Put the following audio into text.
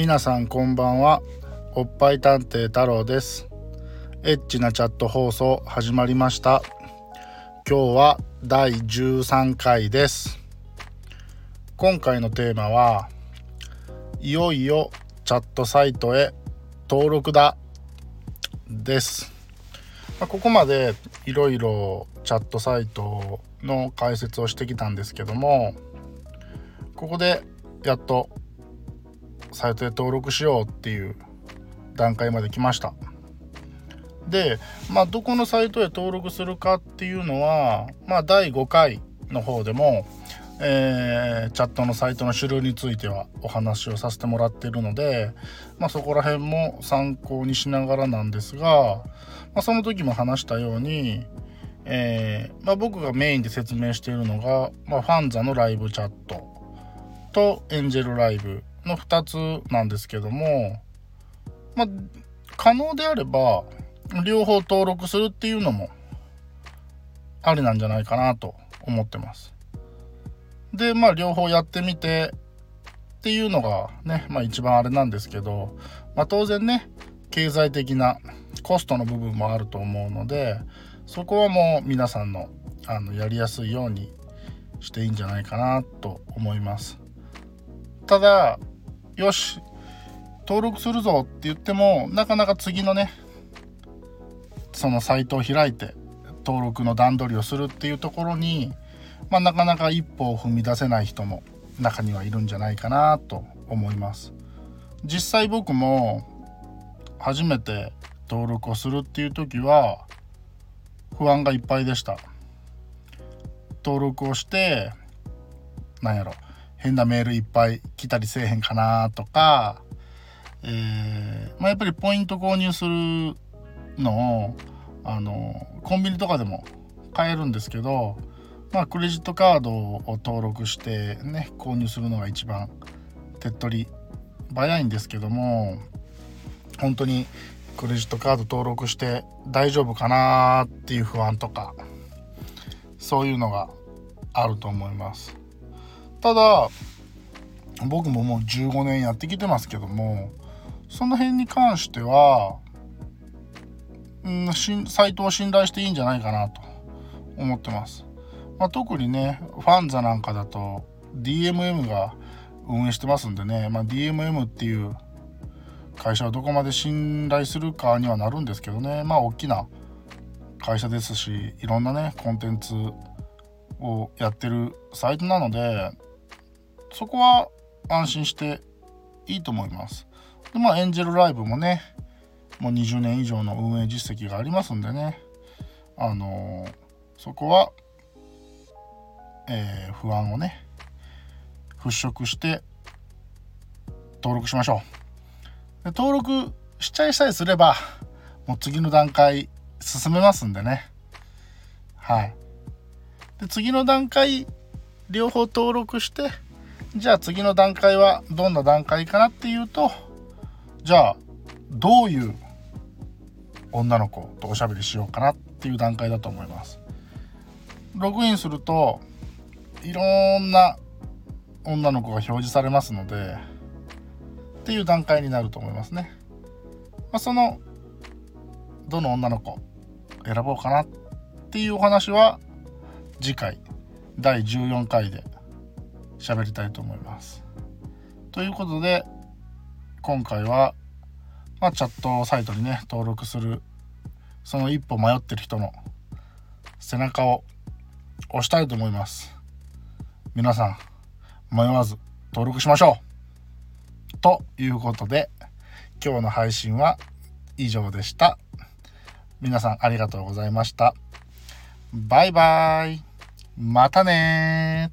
皆さんこんばんは。おっぱい探偵太郎です。エッチなチャット放送始まりました。今日は第13回です。今回のテーマはいよいよチャットサイトへ登録だ。です。まここまでいろいろチャットサイトの解説をしてきたんですけどもここでやっとサイトへ登録しようっていう段階まで来ました。でまあどこのサイトへ登録するかっていうのはまあ第5回の方でも、えー、チャットのサイトの種類についてはお話をさせてもらっているので、まあ、そこら辺も参考にしながらなんですが、まあ、その時も話したように、えー、まあ、僕がメインで説明しているのが、まあ、ファンザのライブチャットとエンジェルライブの2つなんですけども、まあ、可能であれば両方登録するっていうのもありなんじゃないかなと思ってます。でまあ両方やってみてっていうのがね、まあ、一番あれなんですけど、まあ、当然ね経済的なコストの部分もあると思うのでそこはもう皆さんのあのやりやすいようにしていいんじゃないかなと思います。ただよし登録するぞって言ってもなかなか次のねそのサイトを開いて登録の段取りをするっていうところに、まあ、なかなか一歩を踏み出せない人も中にはいるんじゃないかなと思います。実際僕も初めて登録をするっていう時は不安がいっぱいでした。登録をしてなんやろ変なメールいっぱい来たりせえへんかなとか、えー、まあ、やっぱりポイント購入するのをあのコンビニとかでも買えるんですけど、まあ、クレジットカードを登録してね購入するのが一番手っ取り早いんですけども本当にクレジットカード登録して大丈夫かなっていう不安とかそういうのがあると思います。ただ僕ももう15年やってきてますけどもその辺に関しては、うん、サイトを信頼していいんじゃないかなと思ってます。まあ、特にねファンザなんかだと DMM が運営してますんでね、まあ、DMM っていう会社をどこまで信頼するかにはなるんですけどねまあ大きな会社ですしいろんなねコンテンツをやってるサイトなのでそこは安心していいと思います。でまあエンジェルライブもねもう20年以上の運営実績がありますんでねあのー、そこは、えー、不安をね払拭して登録しましょう。で登録しちゃいさえすればもう次の段階進めますんでねはいで次の段階両方登録してじゃあ次の段階はどんな段階かなっていうとじゃあどういう女の子とおしゃべりしようかなっていう段階だと思います。ログインするといろんな女の子が表示されますのでっていう段階になると思いますね、まあ、そのどの女の子選ぼうかなっていうお話は次回第14回で喋りたいと思います。ということで今回は、まあ、チャットサイトにね登録するその一歩迷ってる人の背中を押したいと思います。皆さん迷わず登録しましょうということで今日の配信は以上でした。皆さんありがとうございました。バイバイ。またね